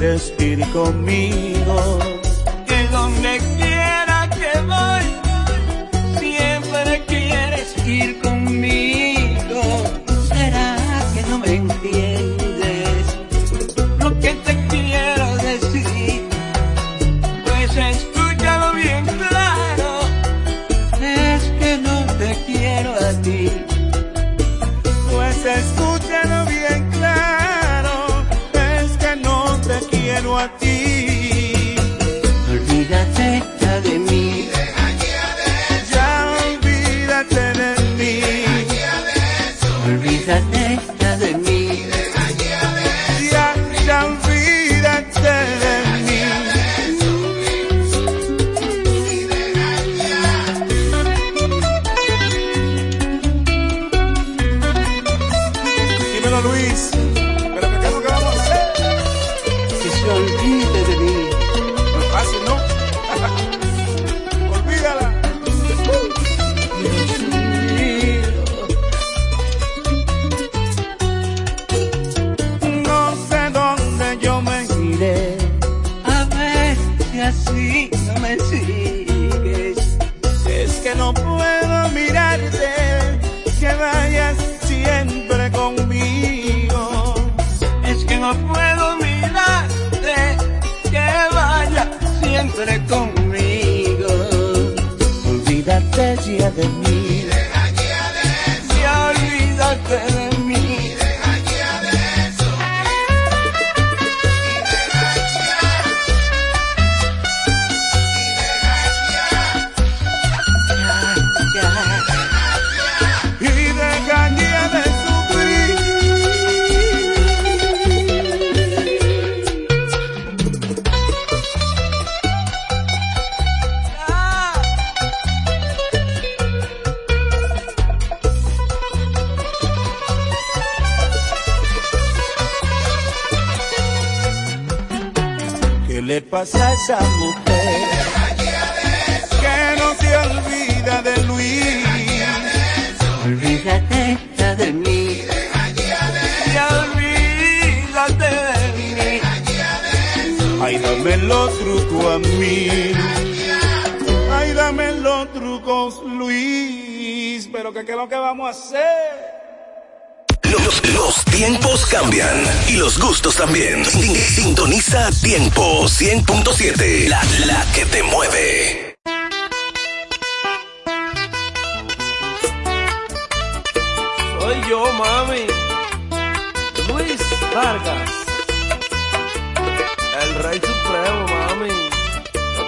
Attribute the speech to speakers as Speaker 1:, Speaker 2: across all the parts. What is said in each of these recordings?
Speaker 1: quieres conmigo.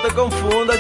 Speaker 2: No te
Speaker 3: confundas,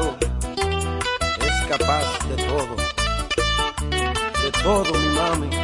Speaker 3: es capaz de todo, de todo, mi mami.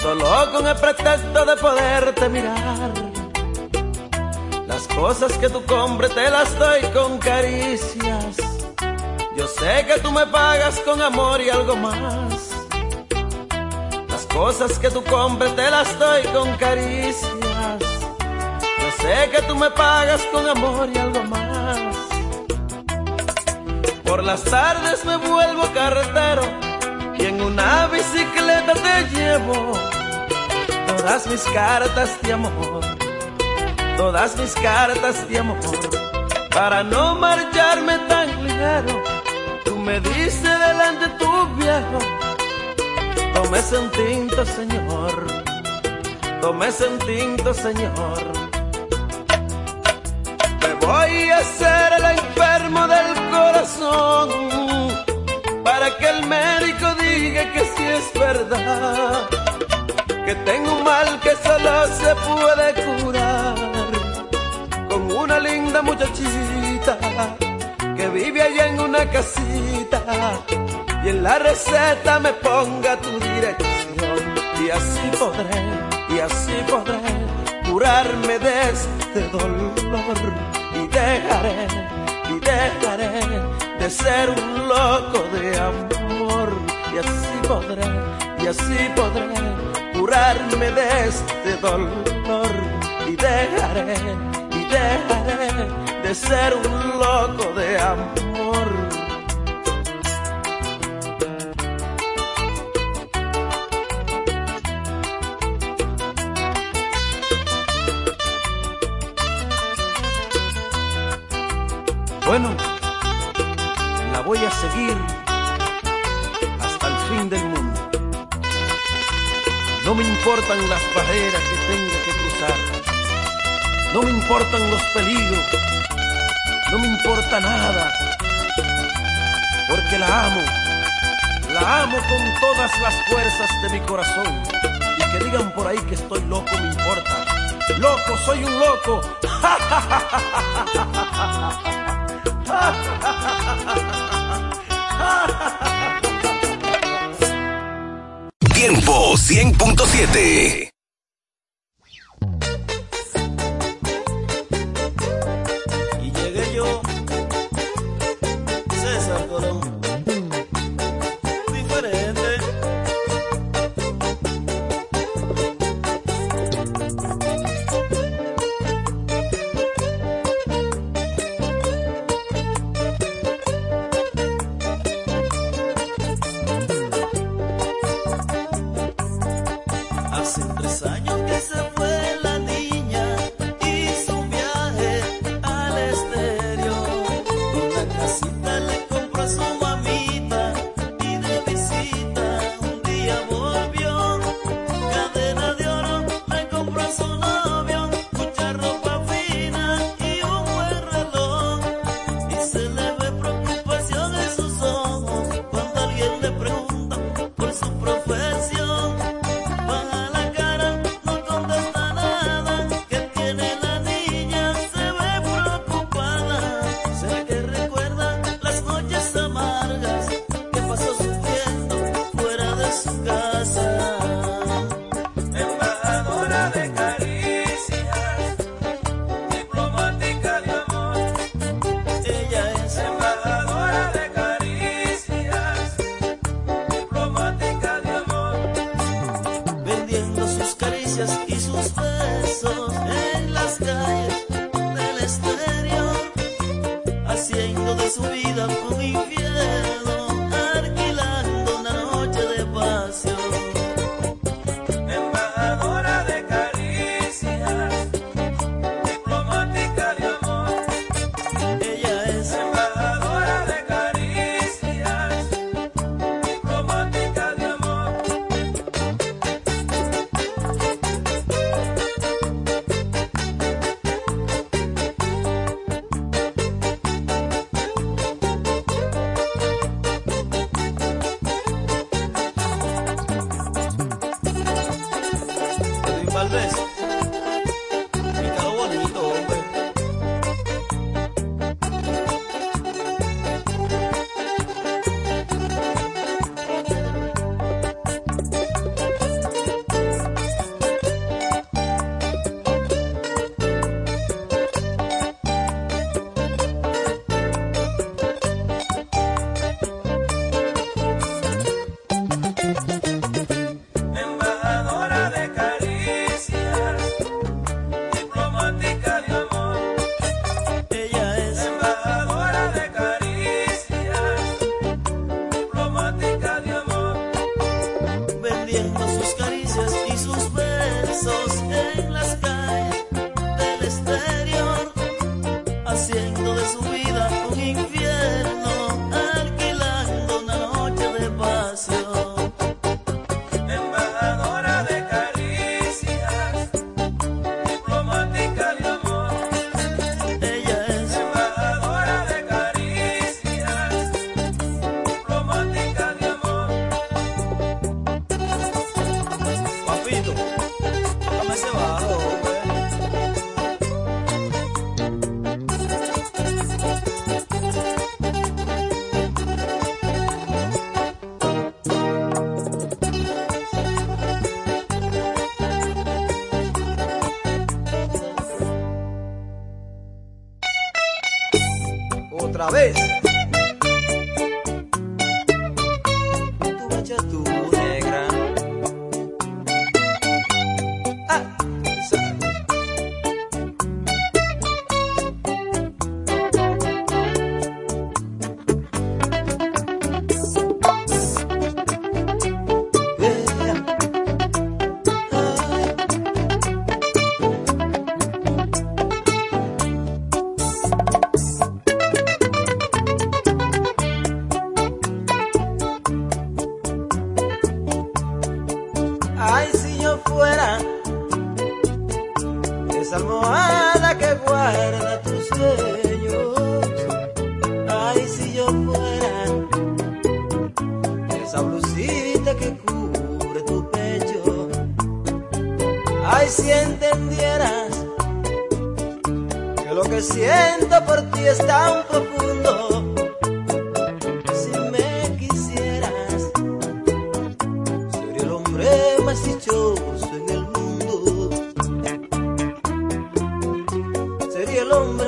Speaker 3: Solo con el pretexto de poderte mirar. Las cosas que tú compres te las doy con caricias. Yo sé que tú me pagas con amor y algo más. Las cosas que tú compres te las doy con caricias. Yo sé que tú me pagas con amor y algo más. Por las tardes me vuelvo carretero en una bicicleta te llevo todas mis cartas de amor, todas mis cartas de amor. Para no marcharme tan ligero, tú me dices delante tu viejo, tómese un tinto, señor, tómese un tinto, señor. Me voy a hacer el enfermo del corazón para que el médico diga que sí es verdad, que tengo un mal que solo se puede curar con una linda muchachita que vive allá en una casita y en la receta me ponga tu dirección. Y así podré, y así podré curarme de este dolor. Y dejaré, y dejaré de ser un loco de amor y así podré, y así podré curarme de este dolor y dejaré, y dejaré de ser un loco de amor. Seguir hasta el fin del mundo. No me importan las barreras que tenga que cruzar. No me importan los peligros. No me importa nada. Porque la amo. La amo con todas las fuerzas de mi corazón. Y que digan por ahí que estoy loco, me importa. Loco, soy un loco.
Speaker 4: Tiempo 100.7.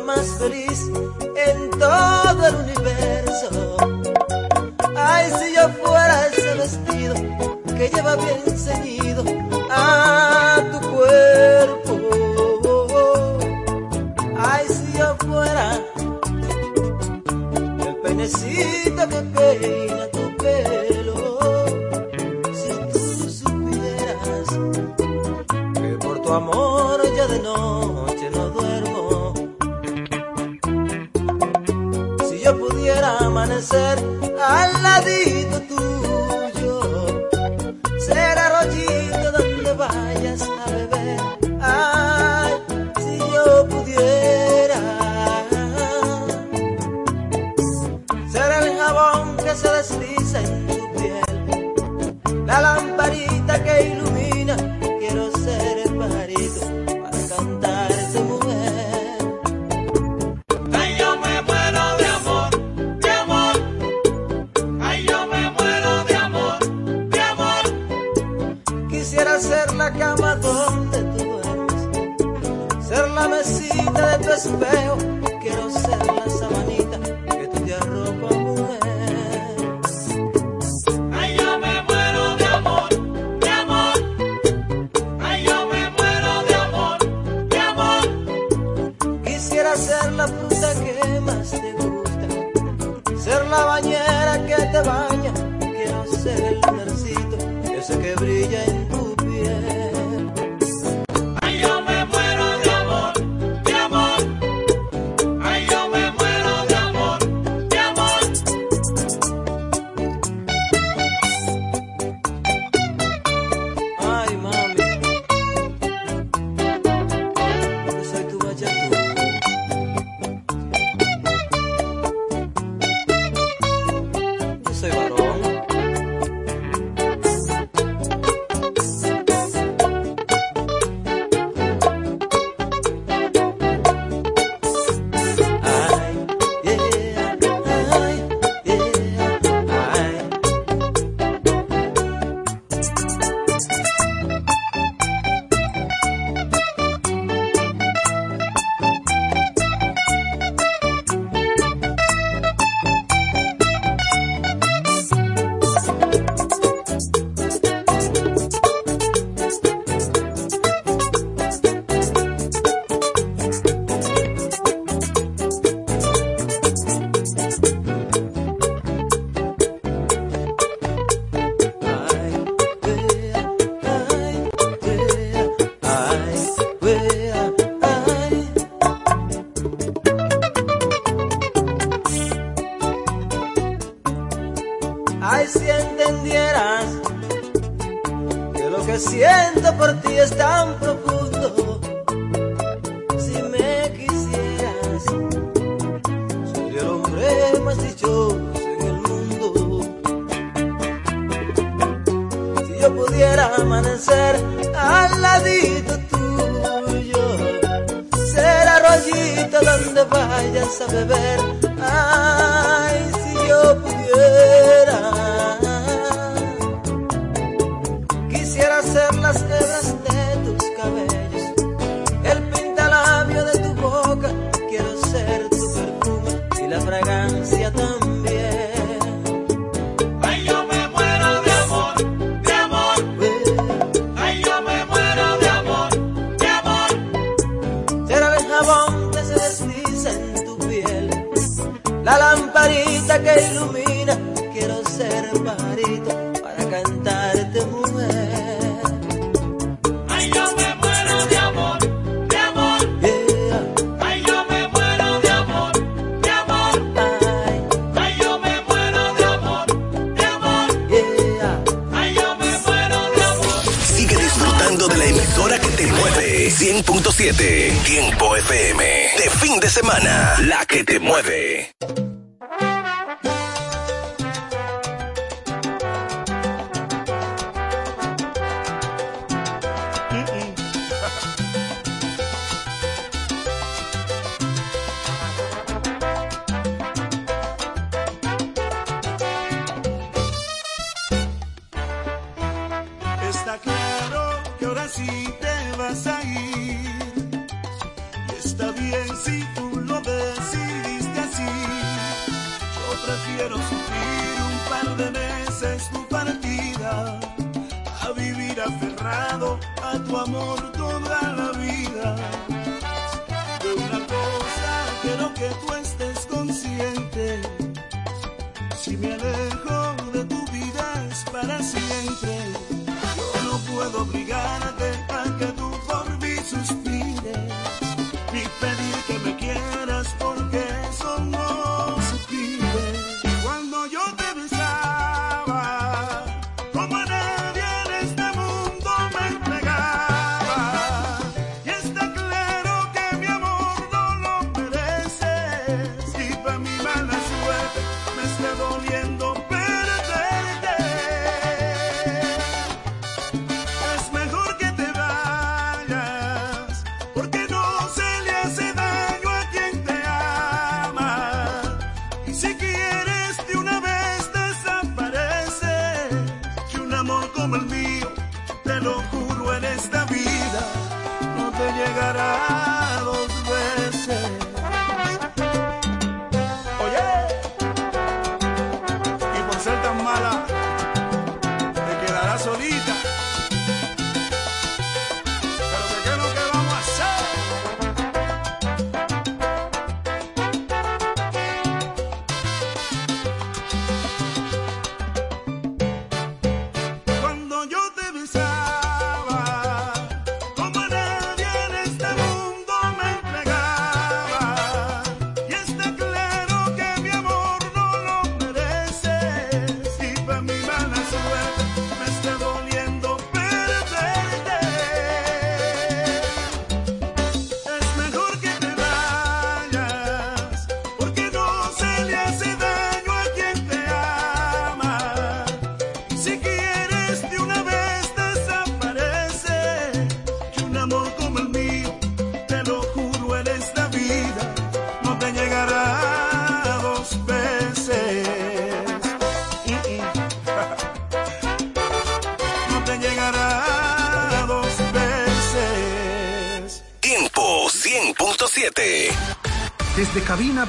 Speaker 5: más feliz en todo el universo. Ay, si yo fuera ese vestido que
Speaker 3: lleva bien
Speaker 1: ceñido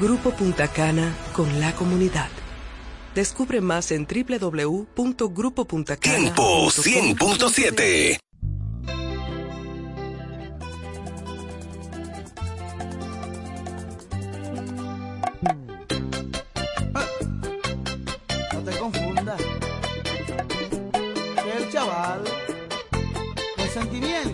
Speaker 6: Grupo Punta Cana con la comunidad. Descubre más en www.grupopuntacana.
Speaker 1: Tiempo 100.7.
Speaker 7: No te confundas. El chaval. Con sentimiento.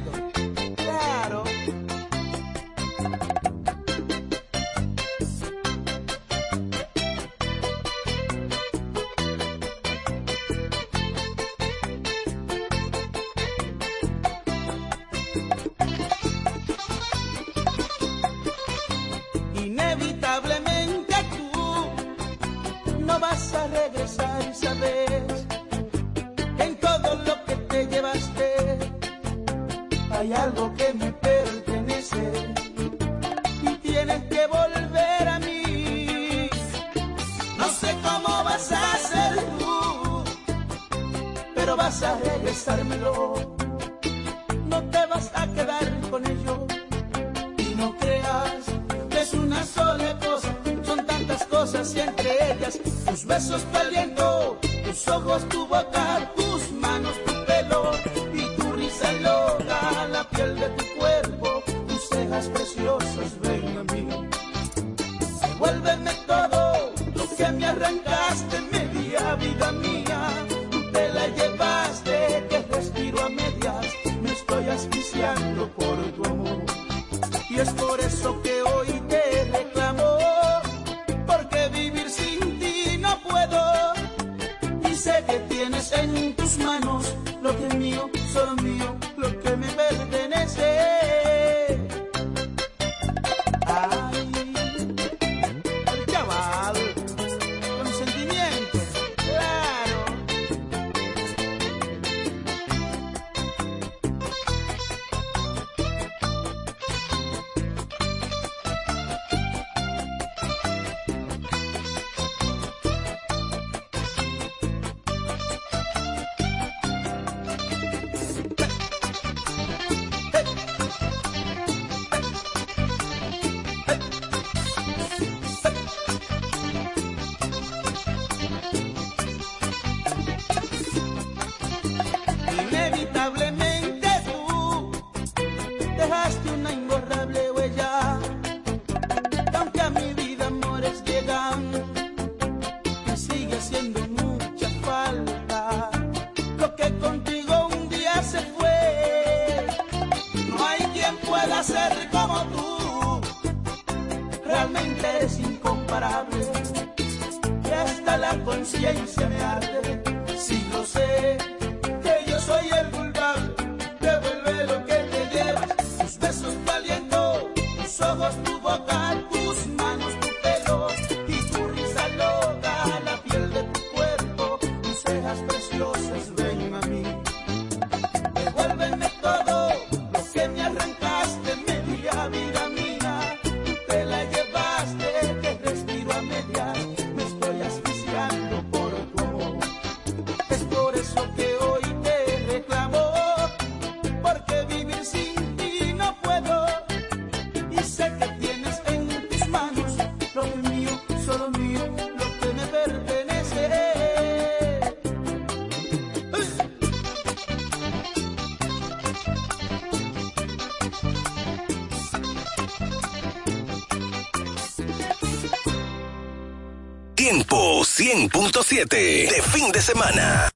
Speaker 8: 100.7 de fin de semana.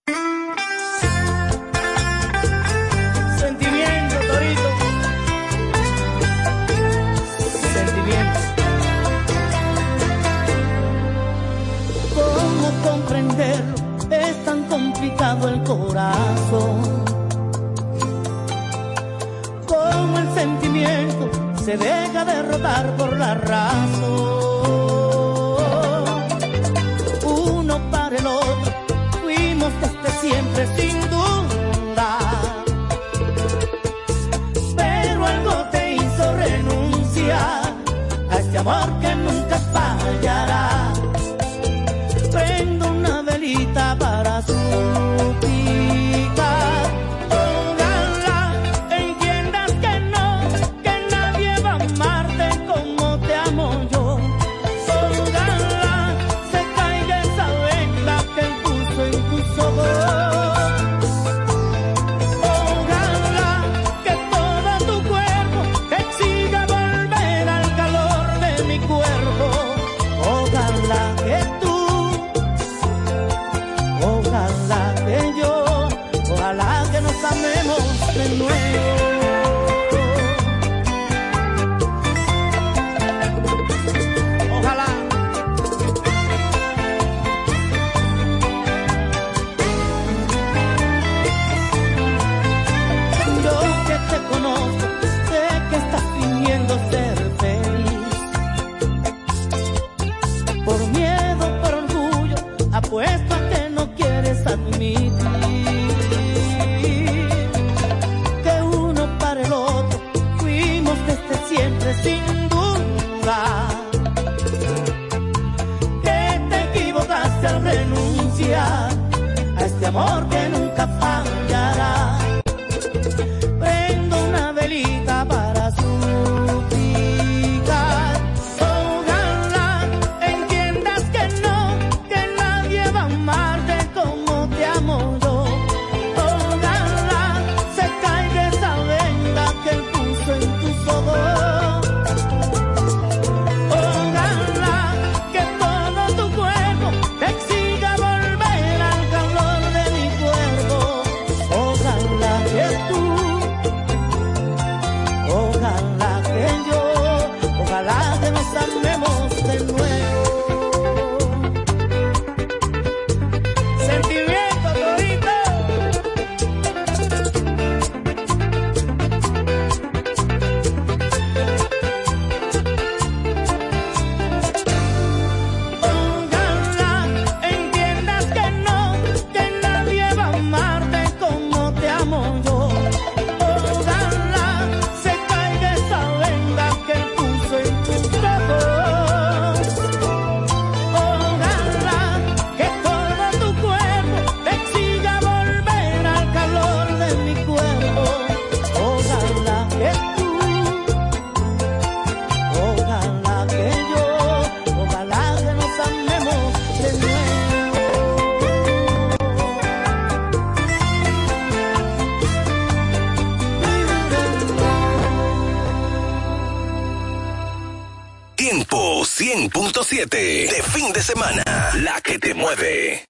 Speaker 9: 100.7 de fin de semana. La que te mueve.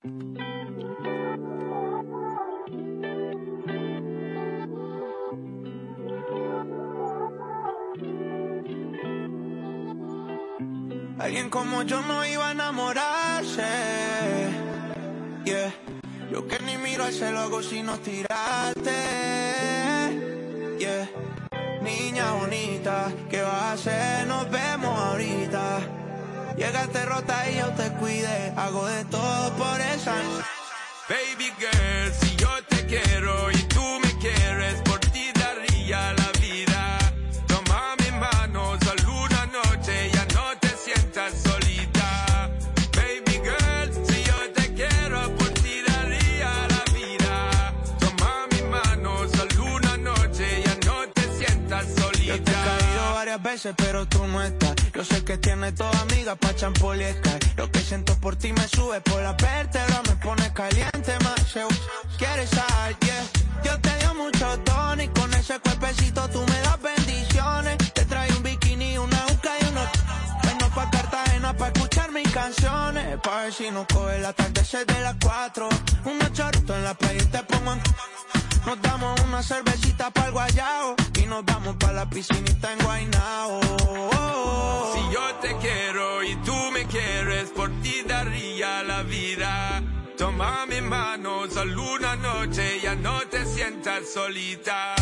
Speaker 10: Solo una noche, ya no te sientas solita.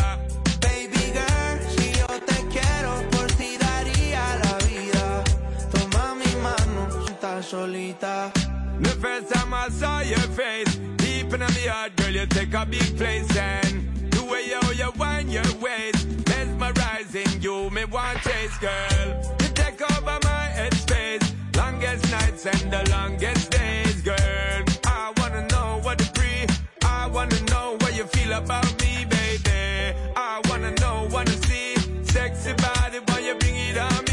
Speaker 10: Baby girl, si yo te quiero, por ti daría la vida. Toma mi mano,
Speaker 7: si estás solita.
Speaker 10: The first time I saw your face, deep in my heart, girl, you take a big place and the way you, you wind your waist, mesmerizing you, me want chase, girl. You take over my headspace, longest nights and the longest days, girl. I wanna know what breathe, I wanna know what you feel about me, baby. I wanna know, wanna see, sexy body, why you bring it on me,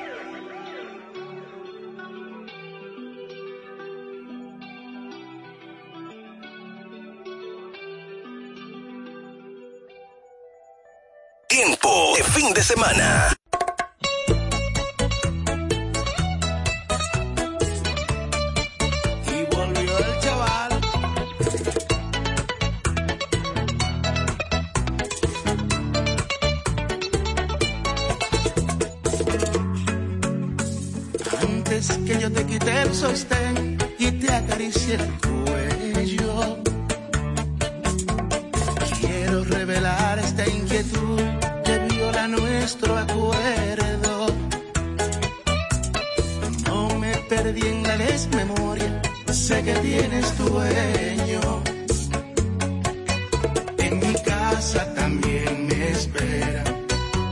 Speaker 9: Tiempo de fin de semana.
Speaker 7: Y volvió el chaval.
Speaker 11: Antes que yo te quite el sostén y te acaricie el cuello, nuestro acuerdo. No me perdí en la desmemoria, sé que tienes tu dueño. En mi casa también me espera,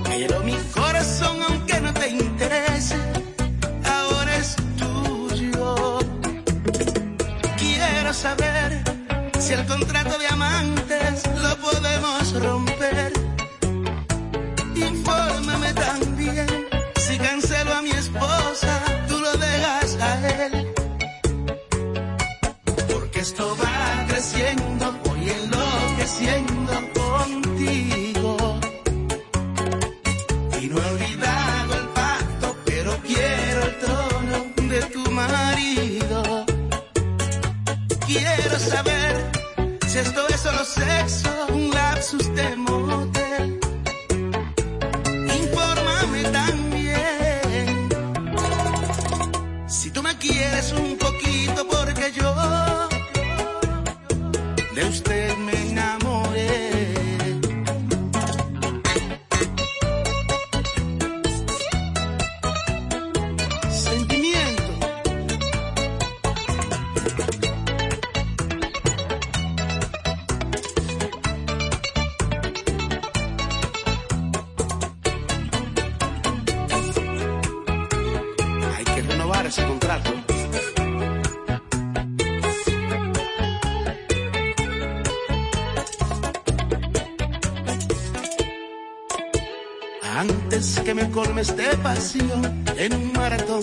Speaker 11: pero mi corazón, aunque no te interese, ahora es tuyo. Quiero saber si el contrato de amantes quieres un me colmes de pasión en un maratón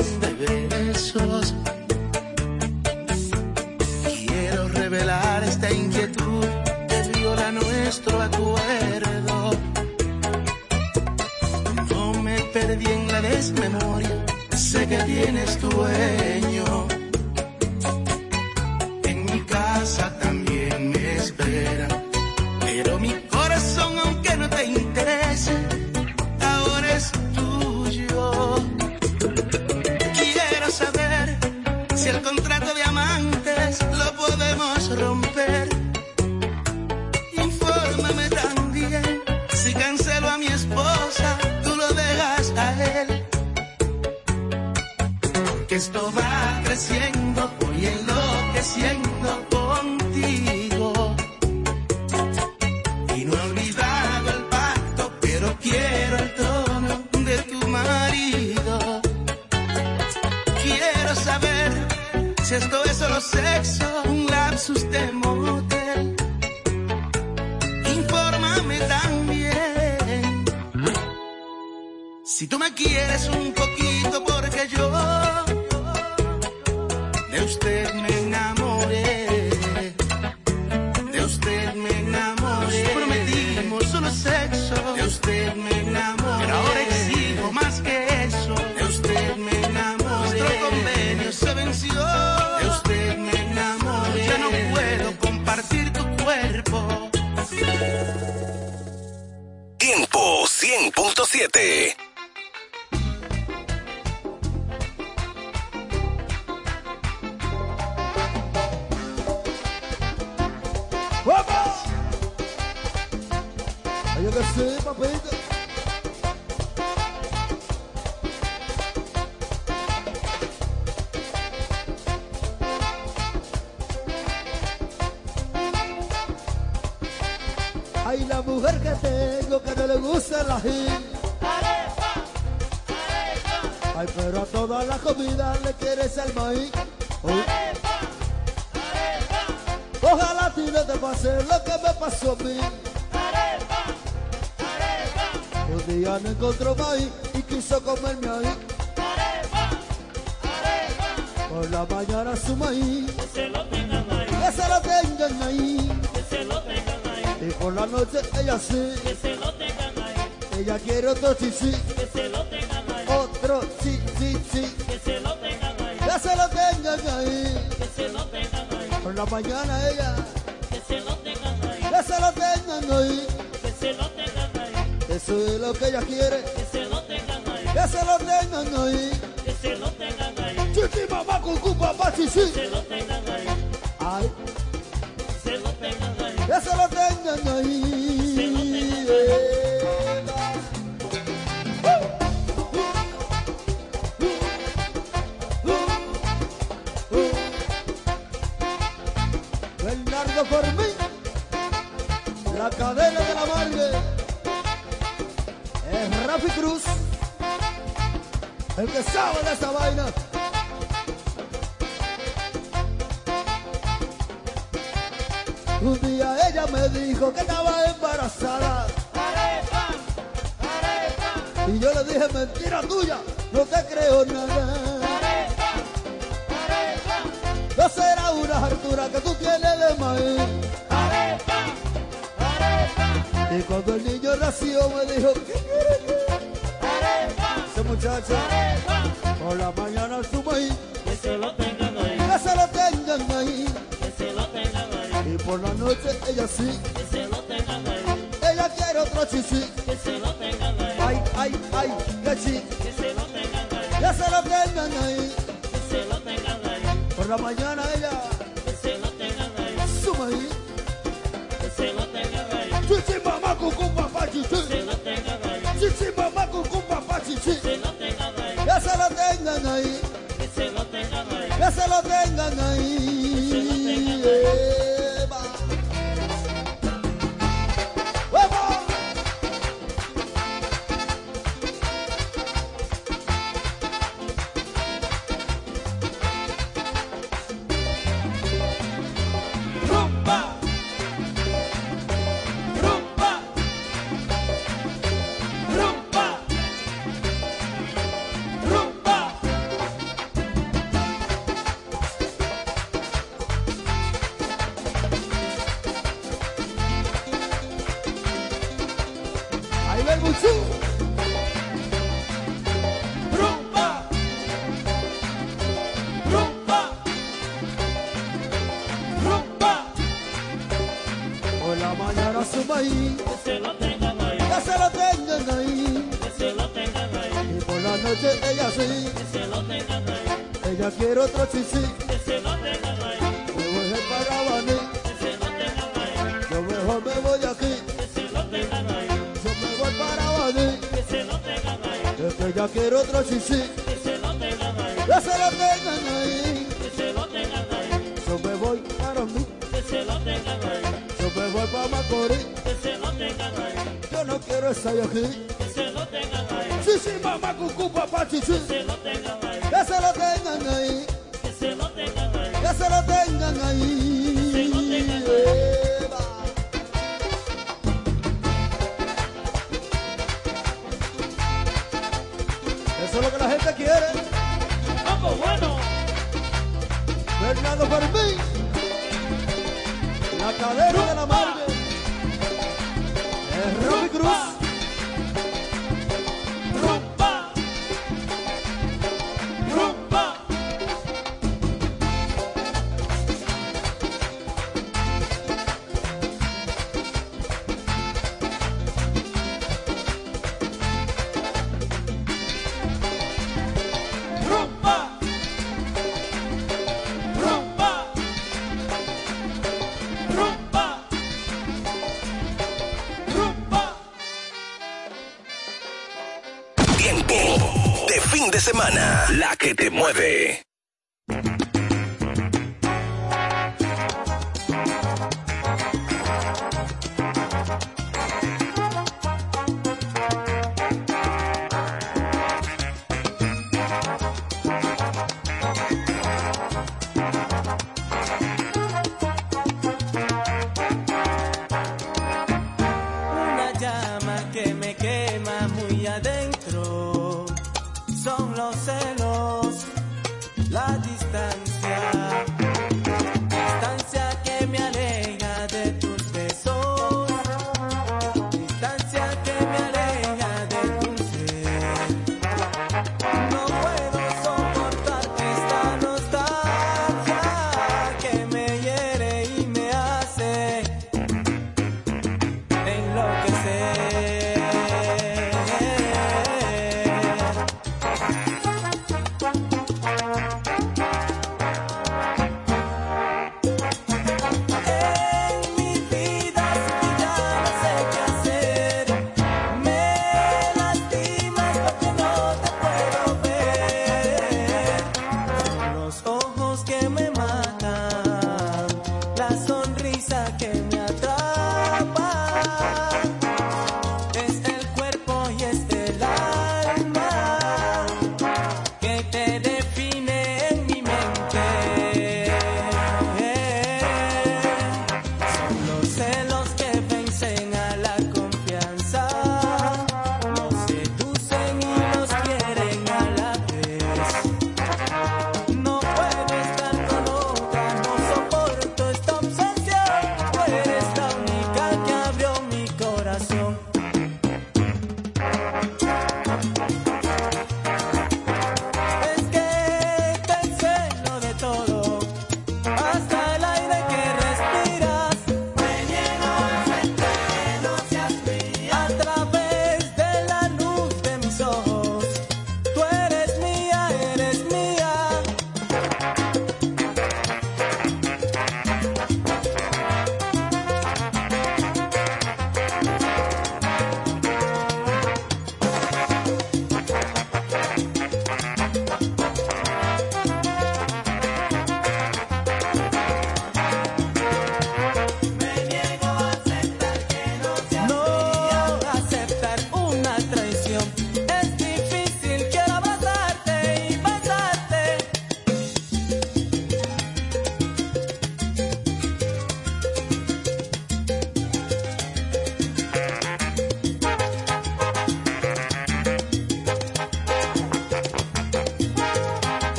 Speaker 12: le gusta la. Ay, pero a toda la comida le quieres el maíz. Uy. Ojalá a ti no te pase lo que me pasó a mí. Un día no encontró maíz y quiso comerme ahí. Por la mañana su maíz. Que se lo tengan ahí. Que se lo tengan ahí. Y por la noche ella sí. Que se lo tengan ahí. Ella quiere otro chichi. Que se lo tengan ahí. Otro chi, chi, chi. Que se lo tengan ahí. Que se lo tengan ahí. Que se lo tengan ahí. Por la mañana ella. Que se lo tengan ahí. Que se lo tengan ahí. Que se lo tengan ahí. Eso es lo que ella quiere. Que se lo tengan ahí. Que se lo tengan ahí. Que se lo tengan ahí. Chichi, mamá, cucú, papá, chichi. Que se lo tengan ahí. Ay. Que se lo tengan ahí. Que se lo tengan ahí. Que sabe de esa vaina. Un día ella me dijo que estaba embarazada. Y yo le dije, mentira tuya, no te creo nada. No será una hartura que tú tienes de maíz. Y cuando el niño nació me dijo, ¿qué quieres muchacho, por la mañana su maíz. Que se lo tengan ahí. Que se lo tengan ahí. Que se lo tengan ahí. Y por la noche ella sí. Que se lo tengan ahí. Ella quiere otro chichi. Que se lo tengan ahí. Ay, ay, ay, que chi. Que se lo tengan ahí. Que se lo tengan ahí. Que se lo tengan ahí. Por la mañana ella. Que se lo tengan ahí. Su maíz. Que se lo tengan ahí. Chichi mamá cucú papá chichi. Que se lo tengan ahí. Chichi mamá cucú papá chichi. Tengan ahí. Que se lo tengan ahí. Que se lo tengan ahí.
Speaker 13: Mucho. Rumba. Rumba. Rumba. Por la mañana suma ahí. Que se lo tengan ahí. Que se lo tengan ahí. Que se lo tengan ahí. Y por la noche ella sí. Que se lo tengan ahí. Ella quiere otro chichi. Que se lo tengan ahí. Me voy a para Baní. Que se lo tengan ahí. Yo mejor me voy aquí. Ella quiere otro chichi. Que se lo tengan ahí. Que se lo tengan ahí. Que se lo tengan ahí. Yo me voy para mí. Que se lo tengan ahí. Yo me voy para Macorís. Que se lo tengan ahí. Yo no quiero estar aquí. Que se lo tengan ahí. Sí, mamá, cucú, papá, chichi. Que se lo tengan ahí. Que se lo tengan ahí. Que se lo tengan ahí. Que se lo tengan ahí. La cadena de la madre.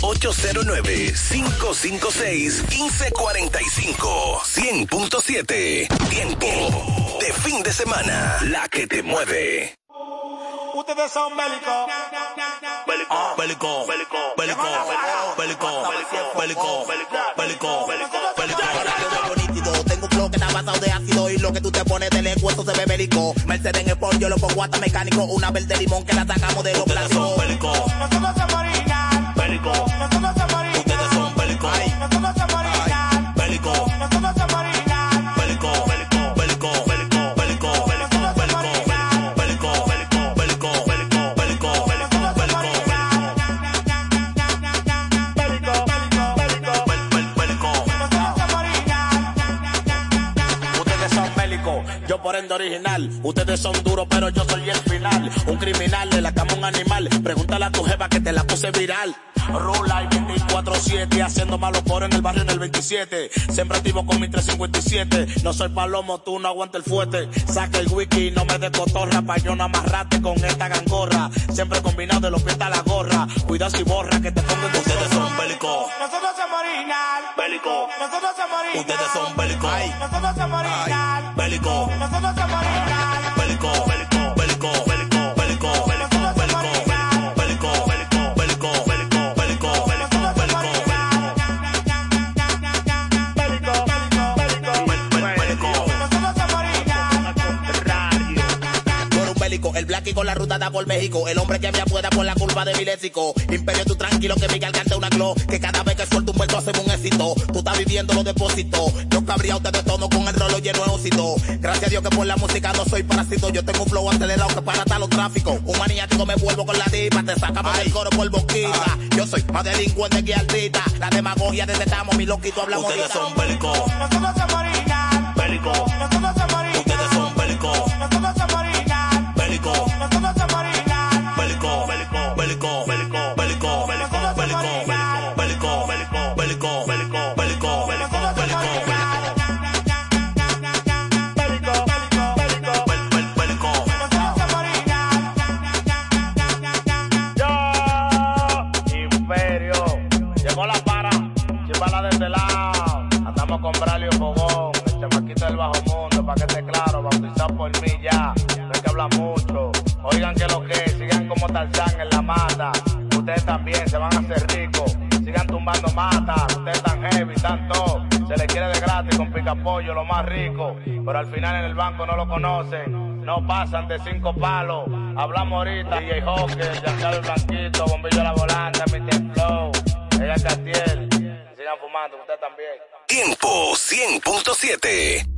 Speaker 14: 809-556-1545. 100.7. Tiempo de fin de semana. La que te mueve.
Speaker 15: Ustedes son bélicos. Bélico, bélico, bélico, bélico, bélico, bélico, bélico, bélico,
Speaker 16: Tengo un flow que está basado de ácido y lo que tú te pones de lengua eso se ve bélico. Mercedes en Sport, yo lo pongo hasta mecánico. Una verde limón que la sacamos de los.
Speaker 15: Bélico. Original. Ustedes son
Speaker 16: duros, pero yo soy el final. Un criminal de la cama, un animal. Pregúntale a tu jefa que te la puse viral. Rula y 24-7, haciendo malos por en el barrio en el 27. Siempre activo con mi 357. No soy palomo, tú no aguantas el fuerte. Saca el wiki, no me de cotorra. Pa' yo no amarrate con esta gangorra. Siempre combinado de los pies a la gorra. Cuidado si borra que te pongo en
Speaker 15: Ustedes son bélicos. Nosotros somos original. Bélico. Nosotros somos original.
Speaker 16: Ustedes son bélicos.
Speaker 15: Nosotros somos original.
Speaker 16: Bélico.
Speaker 15: Nosotros somos original.
Speaker 16: Bélico, el con la ruta da por México. El hombre que me apuesta por la curva de mi léxico. Imperio, tú tranquilo que mi garganta una glow. Que cada vez que suelto un vuelto hacemos un éxito. Tú estás viviendo los depósitos. Yo cabría te de tono con el rolo lleno de ósito. Gracias a Dios que por la música no soy parásito. Yo tengo un flow acelerado que para tal los tráficos. Un maniático me vuelvo con la dipa. Te sacamos del coro por boquita. Yo soy más delincuente que altita. La demagogia detestamos, mi loquito hablamos
Speaker 15: Ustedes
Speaker 16: ahorita.
Speaker 15: son bélicos. Nosotros somos original. Nosotros por mí ya. No hay que hablar mucho. Oigan que lo que sigan como Tarzán en la mata. Ustedes también se van a hacer ricos. Sigan tumbando mata, ustedes tan heavy, tan todo. Se les quiere de gratis con pica pollo, lo más rico. Pero al final en el banco no lo conocen. No pasan de cinco palos. Hablamos ahorita. DJ Hawker, Giancarlo Blanquito, Bombillo La Volanta, Mr. Flow, ella Castiel. Sigan fumando, ustedes también.
Speaker 14: Tiempo 100.7.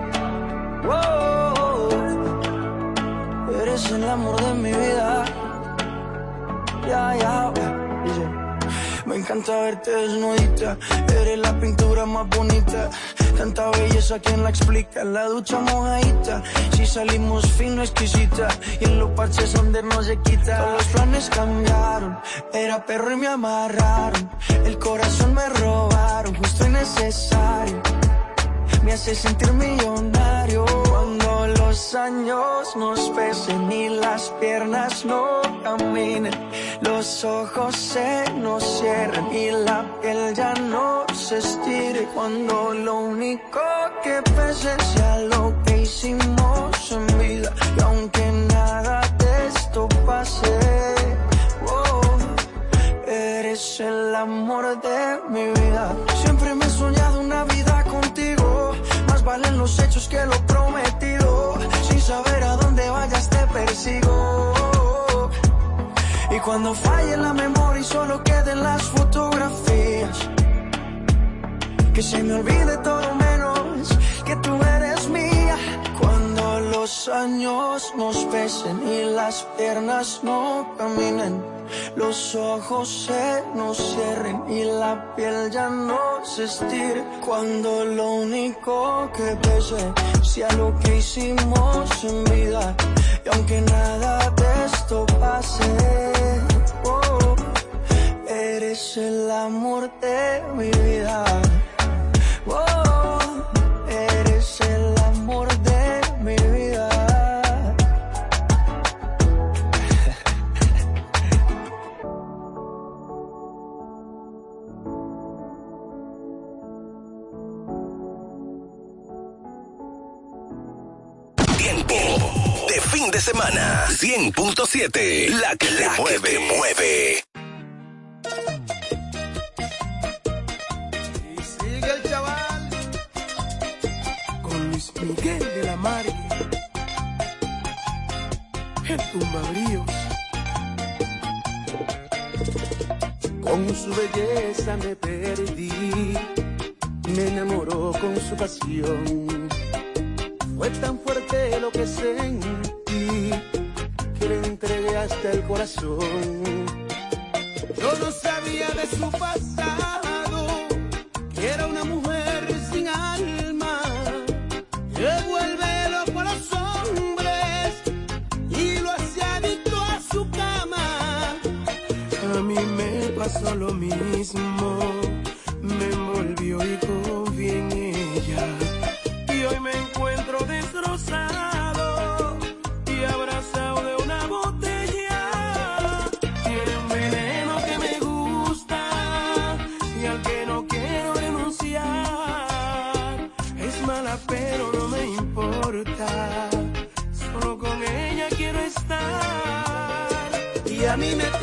Speaker 17: wow. Eres el amor de mi vida. Me encanta verte desnudita, eres la pintura más bonita. Tanta belleza, ¿quién la explica? La ducha mojadita, si salimos fino, exquisita. Y en los parches donde no se quita. Todos los planes cambiaron, era perro y me amarraron. El corazón me robaron, justo y necesario. Me hace sentir millonario los años nos pesen y las piernas no caminen. Los ojos se nos cierren y la piel ya no se estire cuando lo único que pese sea lo que hicimos en vida. Y aunque nada de esto pase, oh, eres el amor de mi vida. Siempre me he soñado una vida contigo. Más valen los hechos que lo prometido. Te persigo. Y cuando falle la memoria y solo queden las fotografías. Que se me olvide todo menos que tú eres mía. Cuando los años nos pesen y las piernas no caminen. Los ojos se nos cierren y la piel ya no se estire. Cuando lo único que pese sea lo que hicimos en vida. Y
Speaker 14: 100.7. La que te mueve. te mueve.
Speaker 11: Y sigue el chaval con Luis Miguel de la Margue. El tumbabríos. Con su belleza me perdí, me enamoró con su pasión. Fue tan fuerte lo que sentí que le entregué hasta el corazón. Yo no sabía de su pasado,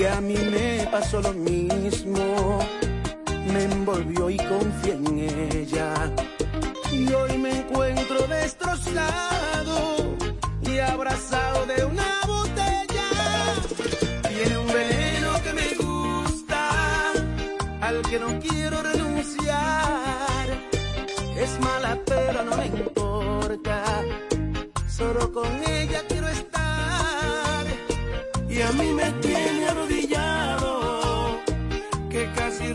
Speaker 11: Y a mí me pasó lo mismo, me envolvió y confié en ella. Y hoy me encuentro destrozado y abrazado de una botella. Tiene un veneno que me gusta, al que no quiero renunciar. Es mala pero no me importa, solo con ella quiero estar. Y a mí me tiene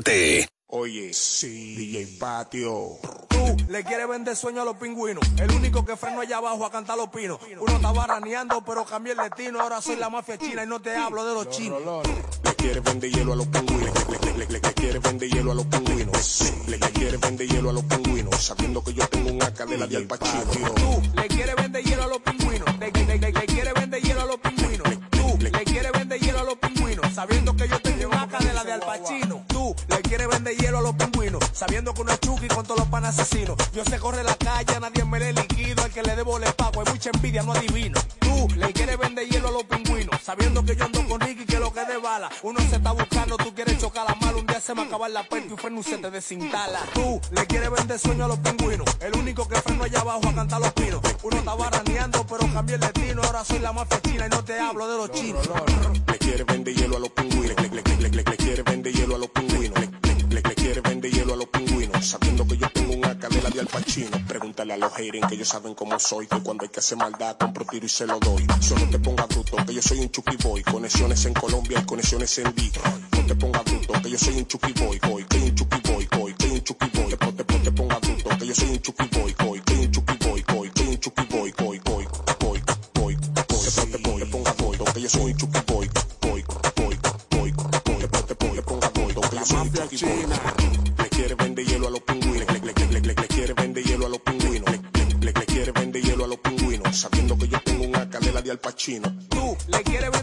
Speaker 14: 100.7.
Speaker 18: Oye, sí, DJ Patio.
Speaker 19: Tú le quieres vender sueño a los pingüinos. El único que freno allá abajo a cantar los pinos. Uno estaba raneando, pero cambié el destino. Ahora soy la mafia china y no te hablo de los chinos.
Speaker 18: Le quiere vender hielo a los pingüinos. Le, le, le, le, le quiere vender hielo a los pingüinos. Le, le quiere vender hielo a los pingüinos. Sabiendo que yo tengo un AK de la de Al Pacino.
Speaker 19: Tú le quieres vender hielo a los pingüinos. Le, le, le, le quiere vender hielo a los pingüinos. Tú le quieres vender hielo a los pingüinos. Sabiendo que yo tengo un AK de la de Al Pacino. Le quieres vender hielo a los pingüinos. Sabiendo que uno es Chucky con todos los panas asesinos. Yo sé corre la calle, a nadie me le liquido. Al que le debo le pago. Hay mucha envidia, no adivino. Tú le quieres vender hielo a los pingüinos. Sabiendo que yo ando con Ricky, que lo que de bala. Uno se está buscando, tú quieres chocar la mala. Un día se me acaba la puerta y un freno se te desinstala. Tú le quieres vender sueño a los pingüinos. El único que freno allá abajo a cantar los pinos. Uno estaba raneando, pero cambié el destino. Ahora soy la mafia china y no te hablo de los chinos.
Speaker 18: Le quiere vender hielo a los pingüinos. Le, le, le, le, le, le quiere vender hielo a los pingüinos. Sabiendo que yo tengo un AK de la de Al Pacino. Pregúntale a los haters que ellos saben cómo soy. Que cuando hay que hacer maldad, compro tiro y se lo doy. Solo te ponga bruto, que yo soy un Chucky Boy. Conexiones en Colombia y conexiones en D. No te ponga bruto, que yo soy un Chucky Boy. Boy, que un Chucky Boy. Boy, que un Chucky Boy. Te, te, te ponga bruto, que yo soy un Chucky Boy. Boy, que un Chucky Boy. Boy, que un Chucky Boy. Boy, boy, boy, boy, boy. Te, ponga boy, que yo soy un Chucky Boy. Boy, boy, boy, boy. Te, te, ponga boy, que yo soy un Chucky Boy. Quiere vender hielo a los pingüinos. Le, quiere vender hielo a los pingüinos. Le, quiere vender hielo a los pingüinos. Sabiendo que yo tengo un AK de la Al.
Speaker 19: Tú le quieres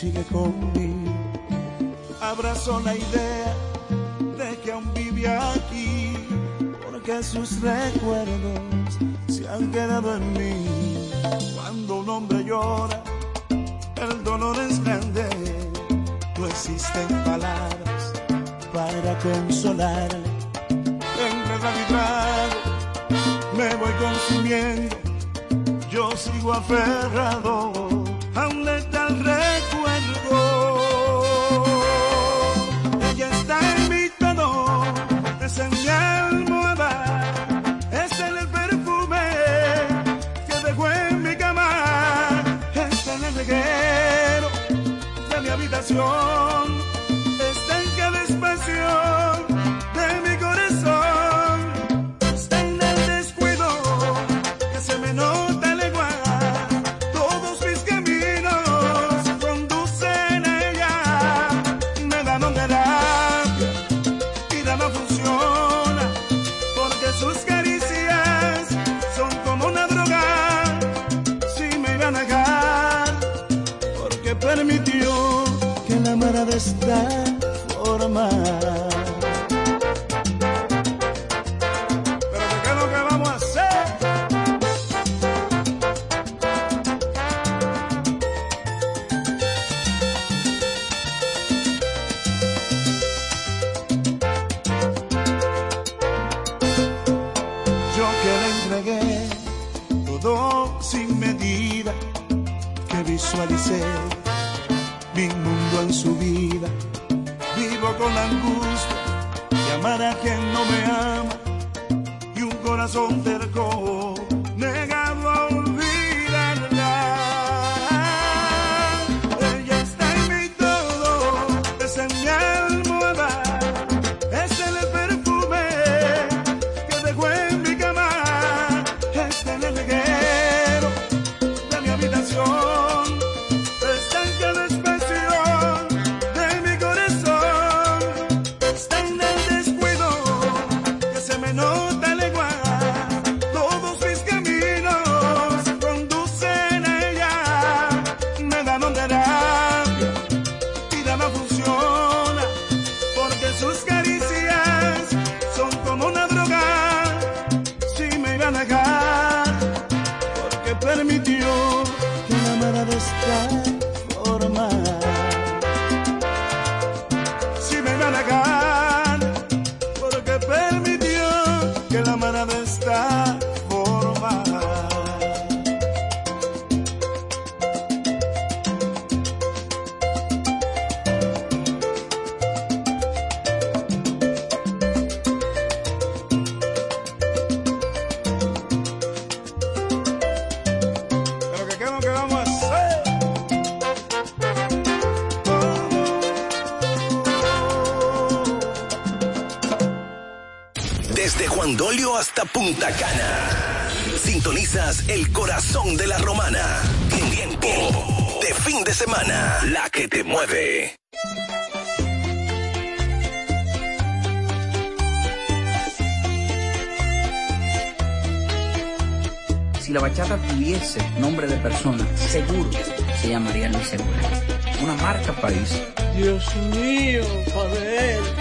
Speaker 1: sigue conmigo. Abrazo la idea de que aún vive aquí porque sus recuerdos se han quedado en mí. Cuando un hombre llora, el dolor es grande, no existen palabras para consolarle entre y trago me voy consumiendo, yo sigo aferrado gotta go. el corazón de
Speaker 20: la
Speaker 14: romana. Tiempo de fin de semana, la que te mueve.
Speaker 21: Si la bachata tuviese nombre de persona, seguro se llamaría Luis Segura. Una marca país.
Speaker 3: Dios mío,
Speaker 22: Pavel.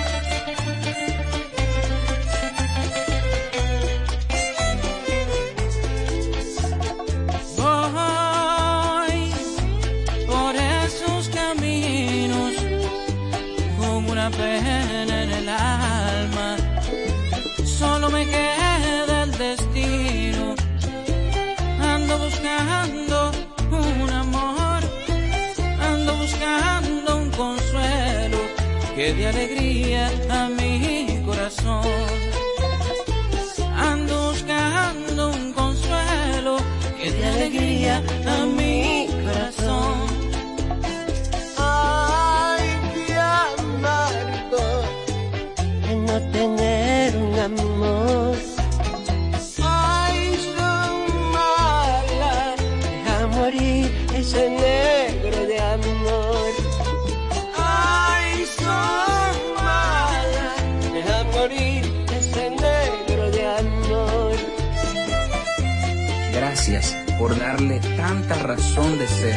Speaker 22: por
Speaker 21: darle tanta razón de ser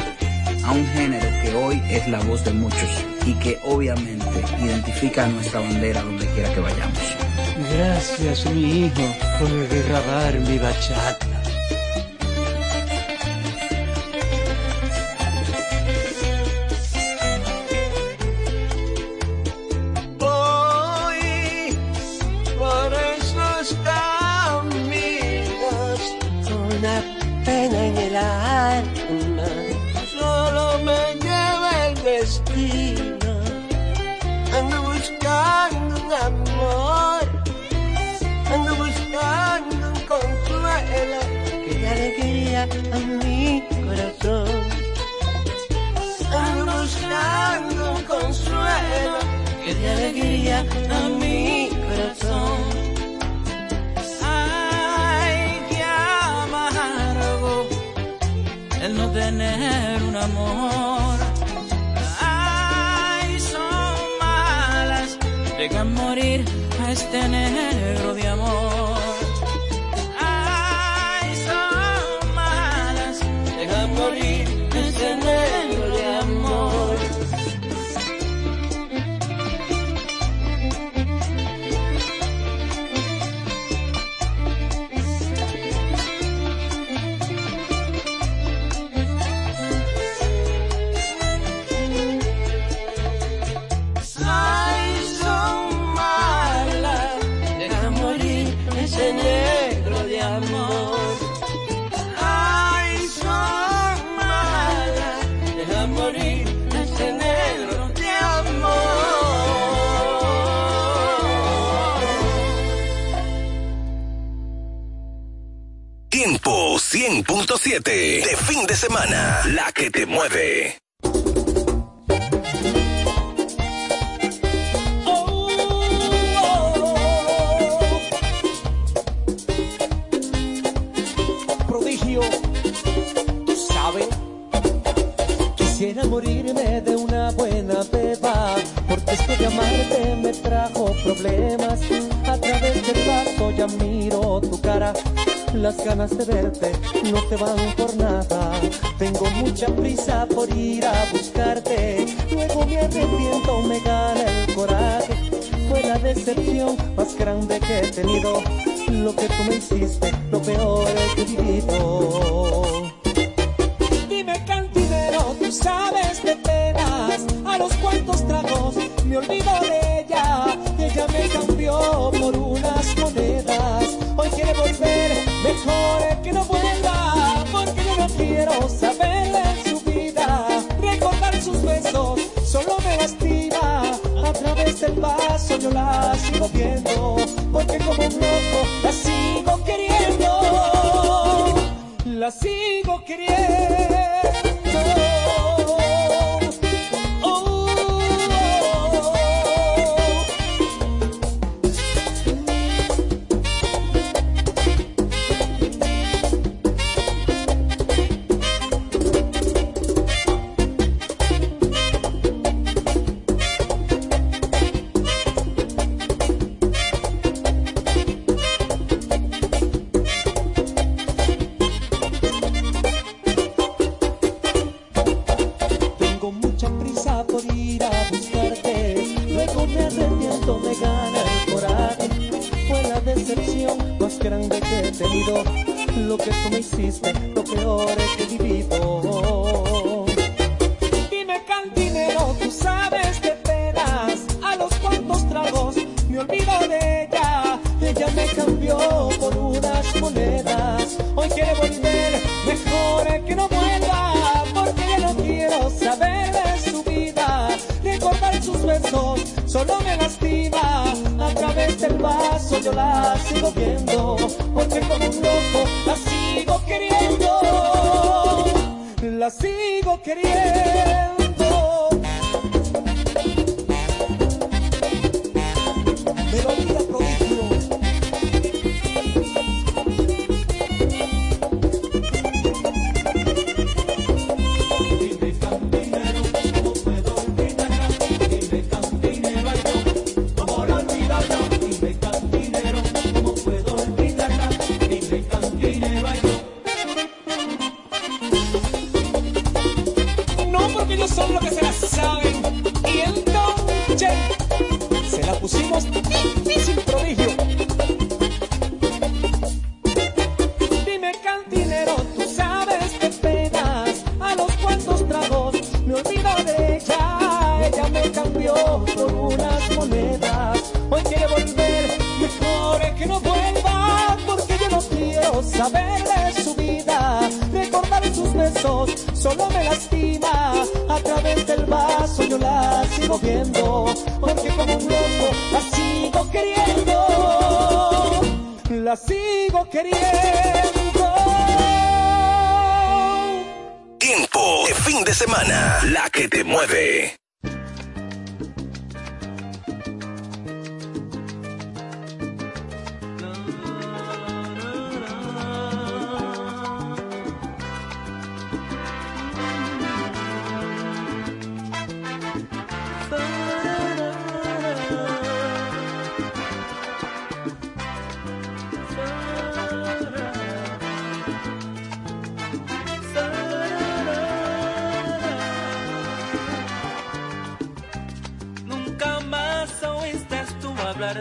Speaker 21: a un género que hoy es la voz de muchos y que obviamente identifica nuestra bandera donde quiera que vayamos.
Speaker 3: Gracias, mi hijo, por grabar mi bachata.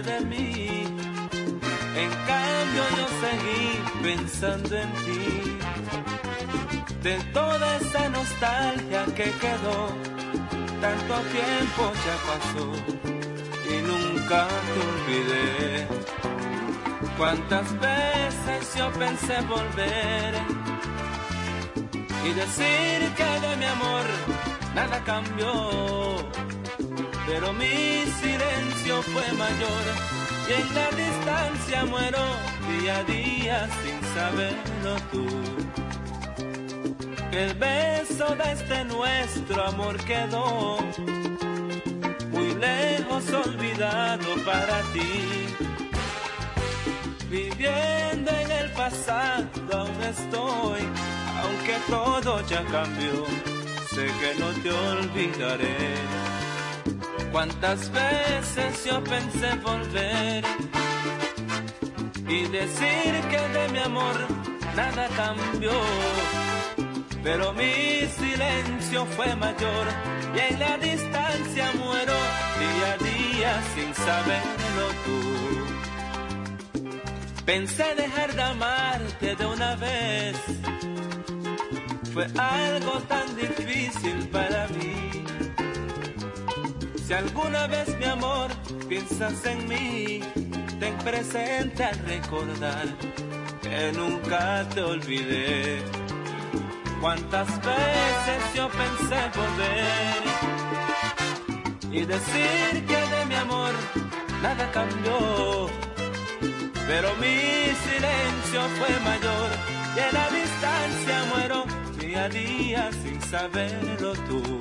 Speaker 22: de
Speaker 10: mí. En cambio yo seguí pensando en ti. De toda esa nostalgia que quedó, tanto tiempo ya pasó y nunca te olvidé. Cuántas veces yo pensé volver y decir que de mi amor nada cambió, pero mi silencio
Speaker 3: fue mayor y en la distancia muero día a día sin saberlo tú. Que el beso de este nuestro amor quedó muy lejos olvidado para ti. Viviendo en el pasado aún estoy, aunque todo ya cambió, sé que no te olvidaré. Cuántas veces yo pensé volver y decir que de mi amor nada cambió. Pero mi silencio fue mayor y en la distancia muero día a día sin saberlo tú. Pensé dejar de amarte de una vez, fue algo tan difícil para mí. Si alguna vez mi amor piensas en mí, ten presente al recordar que nunca te olvidé. Cuántas veces yo pensé volver y decir que de mi amor nada cambió, pero mi silencio fue mayor y en la distancia muero día a día sin saberlo tú.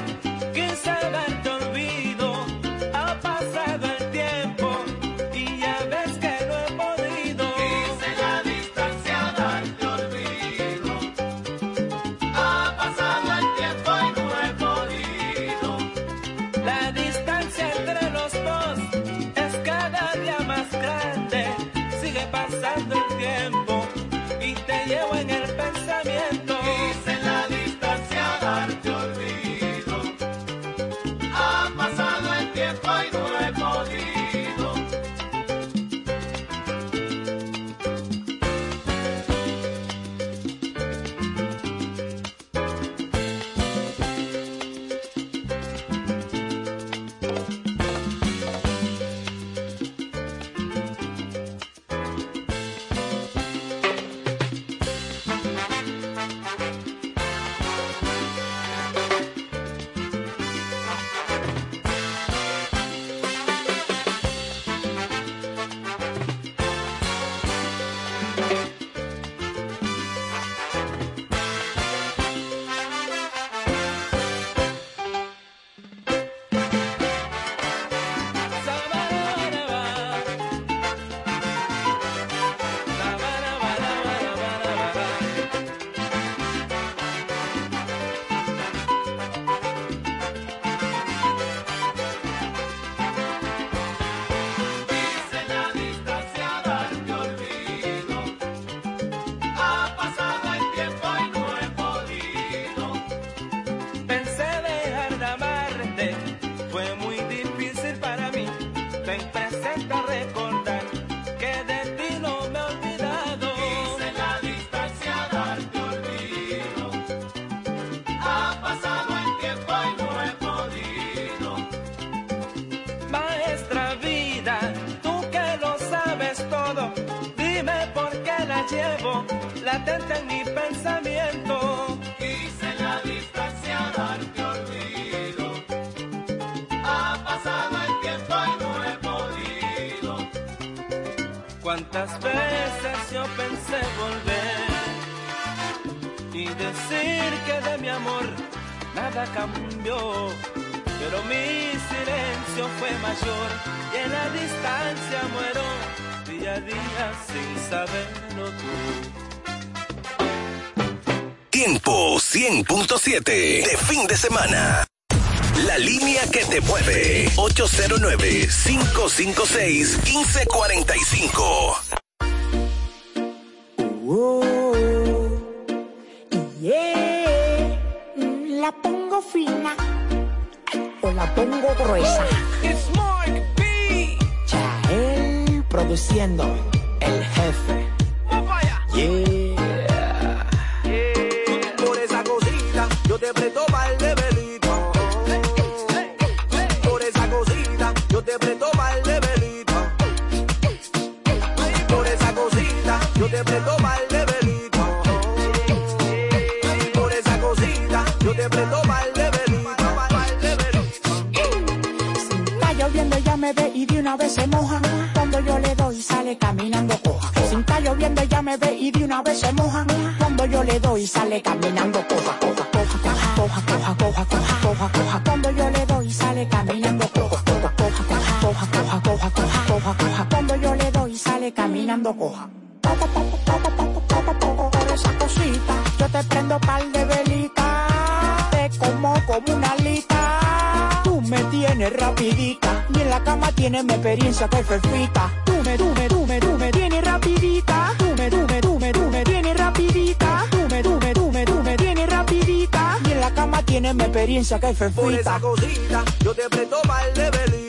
Speaker 23: Distancia,
Speaker 3: nada cambió, pero mi silencio fue mayor y en la distancia muero día a día sin saberlo tú.
Speaker 14: ¿Qué Tiempo 100.7 de fin de semana. La línea que te mueve. 809-556-1545.
Speaker 24: Yeah, la pongo fina o la pongo gruesa.
Speaker 19: It's Mark B.
Speaker 24: Chael produciendo el jefe.
Speaker 19: Yeah.
Speaker 25: Por esa cosita, yo te presto
Speaker 24: una vez se moja. Cuando yo le doy, sale caminando coja. Sin estar lloviendo, ella me ve y de una vez se moja. Cuando yo le doy, sale caminando coja, coja, coja, coja, coja. Mi experiencia fefita. Tú me, tú me, tú me, tú me tienes rapidita. Tú me, tú me, tú me, tú me tienes rapidita. Tú me, tú me, tú me, tú me tienes rapidita. Y en la cama tienes mi experiencia que
Speaker 25: Por
Speaker 24: fefita.
Speaker 25: esa cosita, yo te presto mal de velito.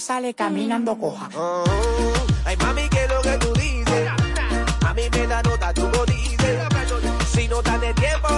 Speaker 24: Sale caminando coja.
Speaker 25: Ay, mami, ¿qué es lo que tú dices? A mí me da nota tu dices. Si no estás de tiempo,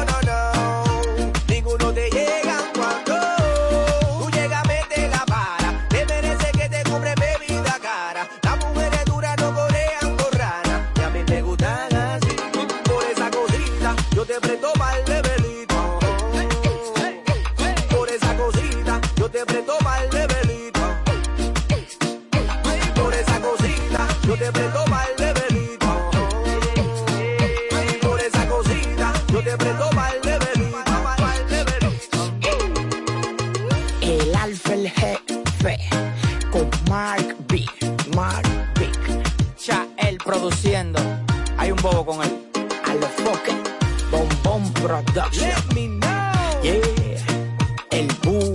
Speaker 24: El alfa, el jefe, con Mark B. Mark B. Chael produciendo. Hay un bobo con él. A los foques. Bombón Production.
Speaker 25: Let me know.
Speaker 24: Yeah. El Boo.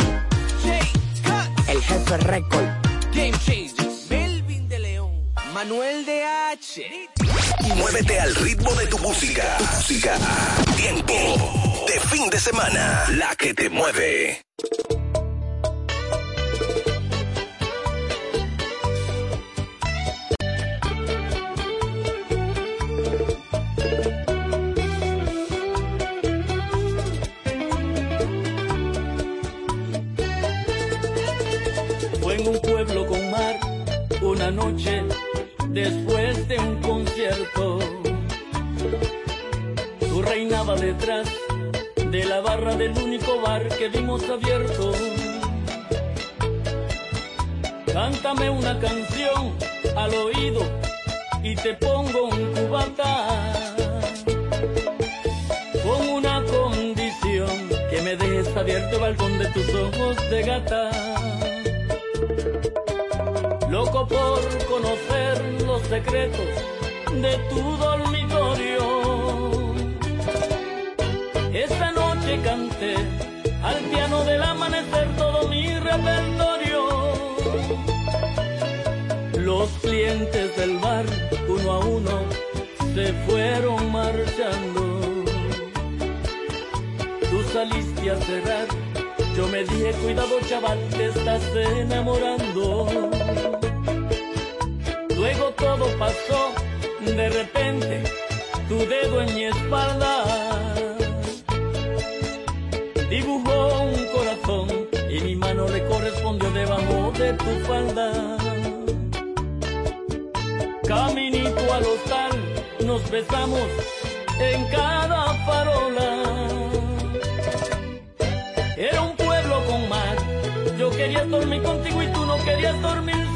Speaker 24: El jefe Record.
Speaker 19: Game Changers. Melvin de León.
Speaker 25: Manuel de H.
Speaker 14: Muévete al ritmo de tu música. Tu música. Tiempo de fin de semana. La que te mueve.
Speaker 8: Una noche después de un concierto. Tú reinaba detrás de la barra del único bar que vimos abierto. Cántame una canción al oído y te pongo un cubata. Con una condición que me dejes abierto el balcón de tus ojos de gata. Loco por conocer los secretos de tu dormitorio. Esta noche canté al piano del amanecer todo mi repertorio. Los clientes del bar, uno a uno, se fueron marchando. Tú saliste a cerrar, yo me dije, cuidado chaval, te estás enamorando. Todo pasó, de repente, tu dedo en mi espalda dibujó un corazón y mi mano le correspondió debajo de tu falda. al hostal, nos besamos en cada farola. Era un pueblo con mar, yo quería dormir contigo y tú no querías dormir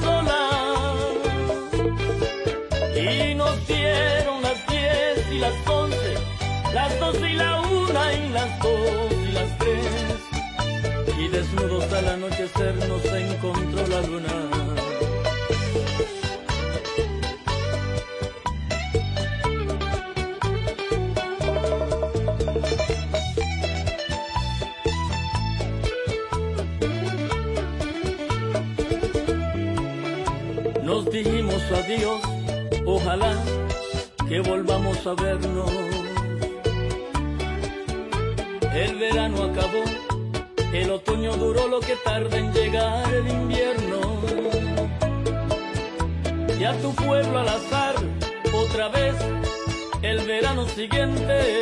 Speaker 8: las doce y la una y las dos y las tres. Y desnudos al anochecer nos encontró la luna. Nos dijimos adiós, ojalá que volvamos a vernos. El verano acabó, el otoño duró lo que tarda en llegar el invierno. Y a tu pueblo al azar, otra vez, el verano siguiente.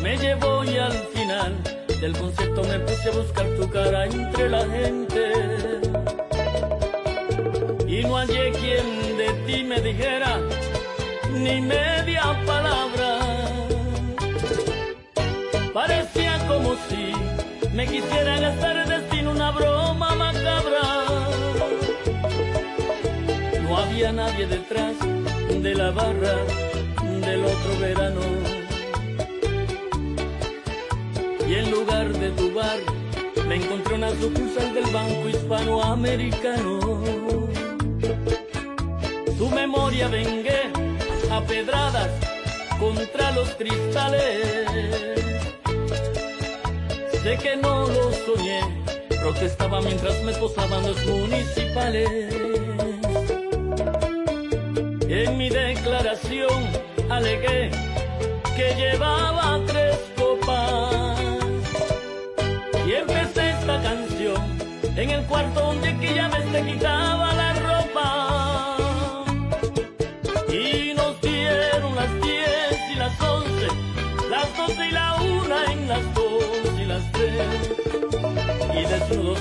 Speaker 8: Me llevó y al final del concierto me puse a buscar tu cara entre la gente y no hallé quien de ti me dijera ni media palabra. Me quisiera gastar el destino una broma macabra. No había nadie detrás de la barra del otro verano. Y en lugar de tu bar, me encontré una sucursal del Banco Hispanoamericano. Tu memoria vengué a pedradas contra los cristales. Sé que no lo soñé, protestaba mientras me posaban los municipales. En mi declaración alegué que llevaba tres copas y empecé esta canción en el cuarto donde que ya me se quitaba la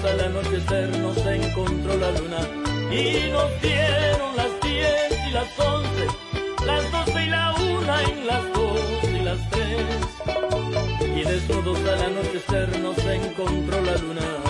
Speaker 8: al anochecer nos encontró la luna. Y nos dieron las diez y las once, las doce y la una en las dos y las tres. Y desnudos al anochecer nos encontró la luna.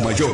Speaker 26: Mayor,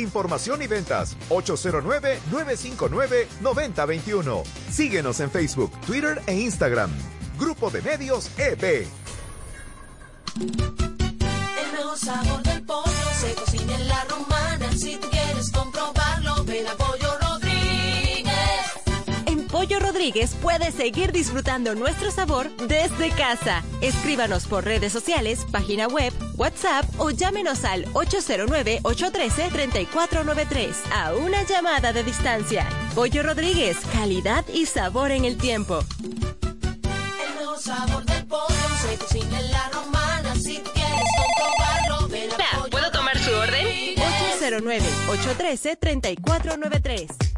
Speaker 27: Información y ventas 809-959-9021. Síguenos en Facebook, Twitter e Instagram. Grupo de Medios EB.
Speaker 28: El mejor sabor del pollo se cocina en la romana. Si tú quieres comprobarlo, ven a Pollo Rodríguez
Speaker 29: puedes seguir disfrutando nuestro sabor desde casa. Escríbanos por redes sociales, página web, WhatsApp o llámenos al 809-813-3493 a una llamada de distancia. Pollo Rodríguez, calidad y sabor en el tiempo.
Speaker 28: El mejor sabor del pollo se cocina en la romana. Si tú quieres comprobarlo, ven a Pollo
Speaker 29: ¿Puedo tomar su orden? 809-813-3493.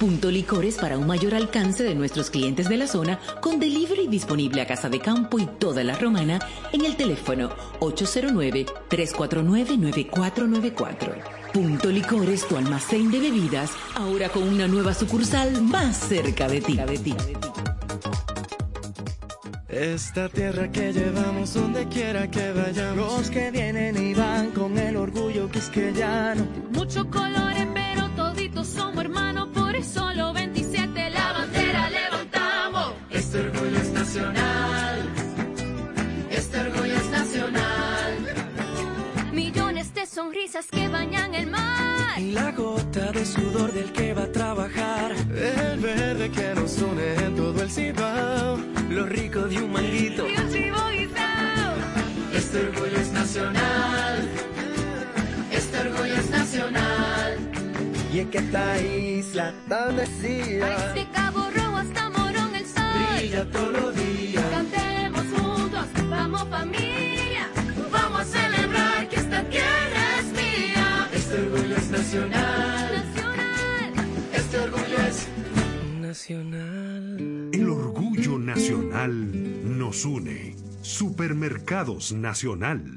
Speaker 30: Punto Licores para un mayor alcance de nuestros clientes de la zona con delivery disponible a Casa de Campo y toda la Romana en el teléfono 809-349-9494. Punto Licores, tu almacén de bebidas, ahora con una nueva sucursal más cerca de ti.
Speaker 31: Esta tierra que llevamos donde quiera que vayamos. Los que vienen y van con el orgullo quisqueyano.
Speaker 32: Muchos colores, pero toditos somos hermanos, por eso los 27 la bandera levantamos.
Speaker 28: Este orgullo es nacional. Este orgullo es nacional.
Speaker 32: Millones de sonrisas que bañan el mar.
Speaker 31: Y la gota de sudor del que va a trabajar. El verde que nos une en todo el cibao. Lo rico de un manguito.
Speaker 32: Y un.
Speaker 28: Este orgullo es nacional. Este orgullo es nacional.
Speaker 31: Y es que esta isla tan decía.
Speaker 32: De Cabo Rojo hasta Morón el sol.
Speaker 31: Brilla todos los días.
Speaker 32: Cantemos juntos, vamos familia. Vamos a celebrar que esta tierra es mía.
Speaker 28: Este orgullo es nacional. Este orgullo es
Speaker 31: nacional.
Speaker 33: El orgullo nacional nos une. Supermercados Nacional.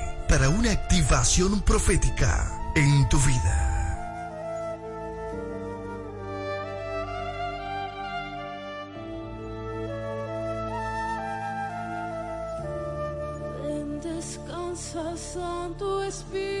Speaker 34: para una activación profética en tu vida.
Speaker 32: Santo Espíritu.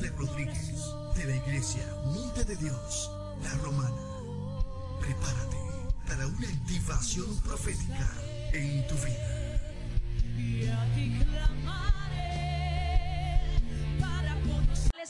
Speaker 34: De Rodríguez de la iglesia Monte de Dios, la Romana. Prepárate para una activación profética en tu vida.
Speaker 28: Y a ti clamar.